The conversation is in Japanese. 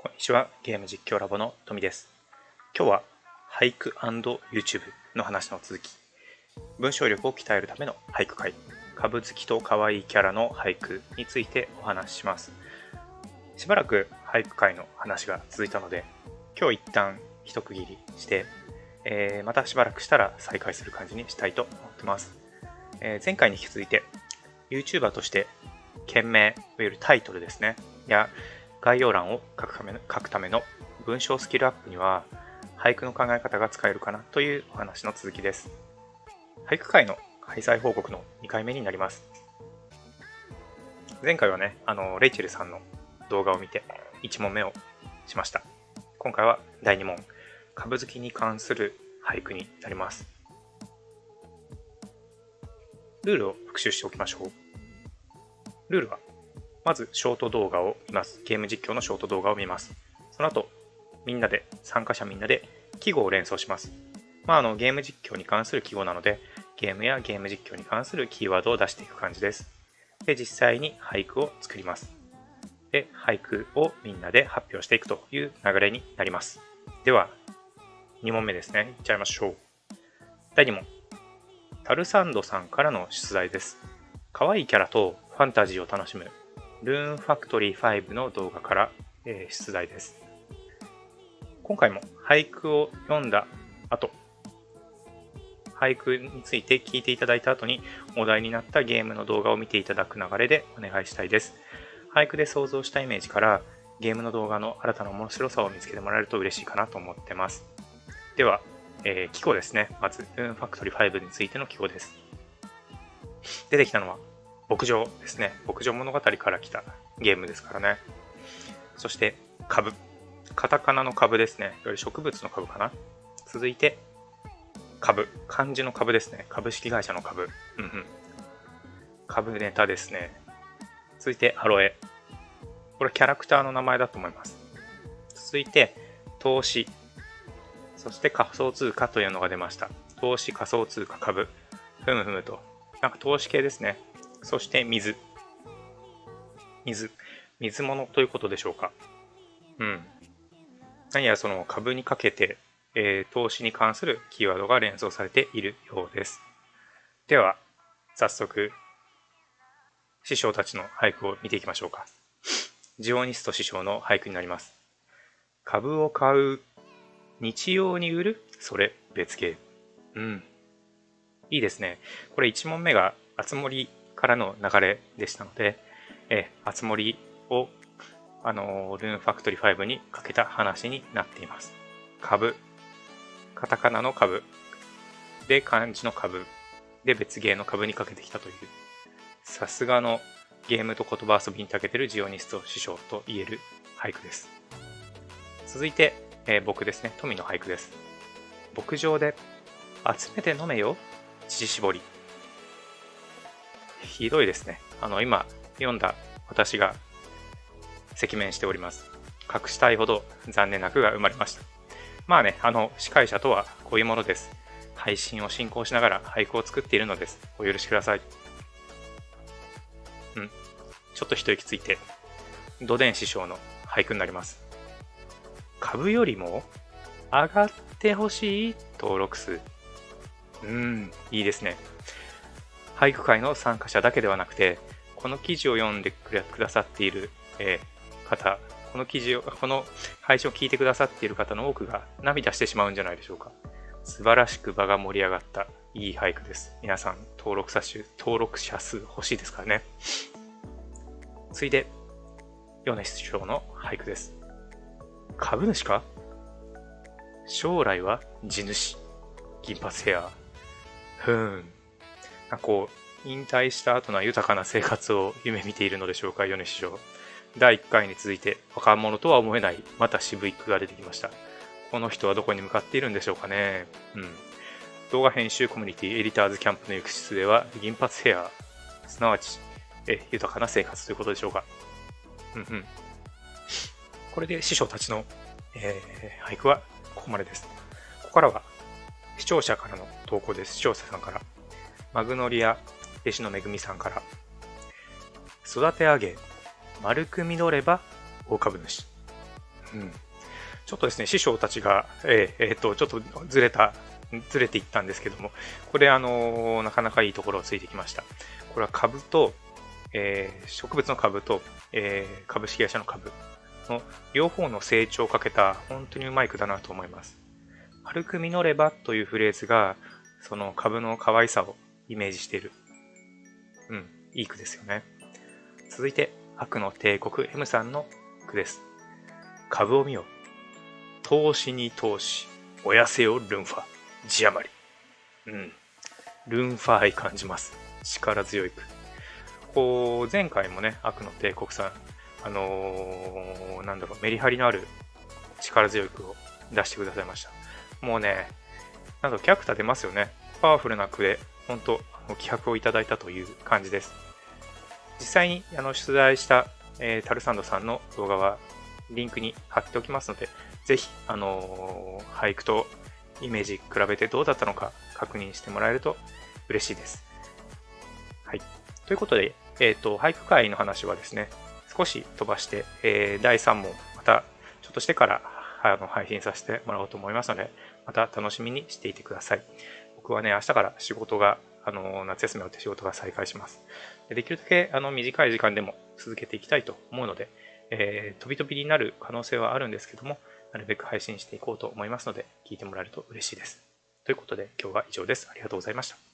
こんにちは、ゲーム実況ラボのトミです。今日は俳句 &YouTube の話の続き。文章力を鍛えるための俳句会。株好きと可愛いキャラの俳句についてお話しします。しばらく俳句会の話が続いたので、今日一旦一区切りして、えーまたしばらくしたら再開する感じにしたいと思ってます。えー前回に引き続いて、YouTuber として件名、いわゆるタイトルですね、や概要欄を書くための書くための文章スキルアップには、俳句の考え方が使えるかなというお話の続きです。俳句会の開催報告の2回目になります。前回はね、あの、レイチェルさんの動画を見て1問目をしました。今回は第2問、株好きに関する俳句になります。ルールを復習しておきましょう。ルールは、まずショート動画を見ます。ゲーム実況のショート動画を見ます。その後、みんなで、参加者みんなで記号を連想します。まあ、あの、ゲーム実況に関する記号なので、ゲームやゲーム実況に関するキーワードを出していく感じです。で、実際に俳句を作ります。で、俳句をみんなで発表していくという流れになります。では、2問目ですね。いっちゃいましょう。第2問。タルサンドさんからの出題です。可愛いキャラとファンタジーを楽しむルーンファクトリー5の動画から、え出題です。今回も俳句を読んだ後、俳句について聞いていただいた後にお題になったゲームの動画を見ていただく流れでお願いしたいです。俳句で想像したイメージからゲームの動画の新たな面白さを見つけてもらえると嬉しいかなと思ってます。では、えー記号ですね。まず、ルーンファクトリー5についての記号です。出てきたのは、牧場ですね。牧場物語から来たゲームですからね。そして、株。カタカナの株ですね。いわゆる植物の株かな。続いて、株。漢字の株ですね。株式会社の株。うんうん。株ネタですね。続いて、アロエ。これキャラクターの名前だと思います。続いて、投資。そして仮想通貨というのが出ました。投資仮想通貨株。ふむふむと。なんか投資系ですね。そして水。水。水物ということでしょうか。うん。何やその株にかけて、えー投資に関するキーワードが連想されているようです。では、早速、師匠たちの俳句を見ていきましょうか。ジオニスト師匠の俳句になります。株を買う、日用に売る、それ別系。うん。いいですね。これ1問目があつ森からの流れでしたので、えー、あつ森を、あのールーンファクトリー5にかけた話になっています。株。カタカナの株。で、漢字の株。で、別芸の株にかけてきたという、さすがのゲームと言葉遊びに長けてるジオニスト師匠と言える俳句です。続いて、えー僕ですね。富の俳句です。牧場で集めて飲めよ、乳搾り。ひどいですね。あの、今読んだ私が赤面しております。隠したいほど残念な句が生まれました。まあね、あの、司会者とはこういうものです。配信を進行しながら俳句を作っているのです。お許しください。うん。ちょっと一息ついて、土伝師匠の俳句になります。株よりも上がってほしい登録数。うん、いいですね。俳句会の参加者だけではなくて、この記事を読んでくださっている、えー方、この記事を、この配信を聞いてくださっている方の多くが涙してしまうんじゃないでしょうか。素晴らしく場が盛り上がったいい俳句です。皆さん登録者数、登録者数欲しいですからね。ついで、米師匠の俳句です。株主か？将来は地主。銀髪ヘア。ふーん。なんかこう、引退した後の豊かな生活を夢見ているのでしょうか、米師匠。第1回に続いて、若者とは思えない、また渋い句が出てきました。この人はどこに向かっているんでしょうかね。うん。動画編集コミュニティエディターズキャンプの行く室では、銀髪ヘア、すなわち、え、豊かな生活ということでしょうか。うんうん。これで師匠たちの、えー俳句はここまでです。ここからは視聴者からの投稿です。視聴者さんから。マグノリア弟子のめぐみさんから。育て上げ、丸く実れば大株主。うん。ちょっとですね、師匠たちが、えーえーと、ちょっとずれた、ずれていったんですけども、これ、あのーなかなかいいところをついてきました。これは株と、えー植物の株と、えー株式会社の株の両方の成長をかけた、本当にうまい句だなと思います。軽く実ればというフレーズが、その株の可愛さをイメージしている。うん、いい句ですよね。続いて、悪の帝国 M さんの句です。株を見よ。投資に投資。おやせよルンファ。字余り。うん。ルンファ愛感じます。力強い句。こう、前回もね、悪の帝国さん、あのーなんだろう、メリハリのある力強い句を出してくださいました。もうね、なんだろう、キャクター出ますよね。パワフルな句で、本当の気迫をいただいたという感じです。実際にあの出題した、えータルサンドさんの動画はリンクに貼っておきますので、ぜひ、あのー俳句とイメージ比べてどうだったのか確認してもらえると嬉しいです。はい。ということで、えっ、と、俳句会の話はですね、少し飛ばして、えー第3問、またちょっとしてからあの配信させてもらおうと思いますので、また楽しみにしていてください。僕はね、明日から仕事が、あの、夏休みをって仕事が再開します。でできるだけあの短い時間でも続けていきたいと思うので、えー飛び飛びになる可能性はあるんですけども、なるべく配信していこうと思いますので、聞いてもらえると嬉しいです。ということで、今日は以上です。ありがとうございました。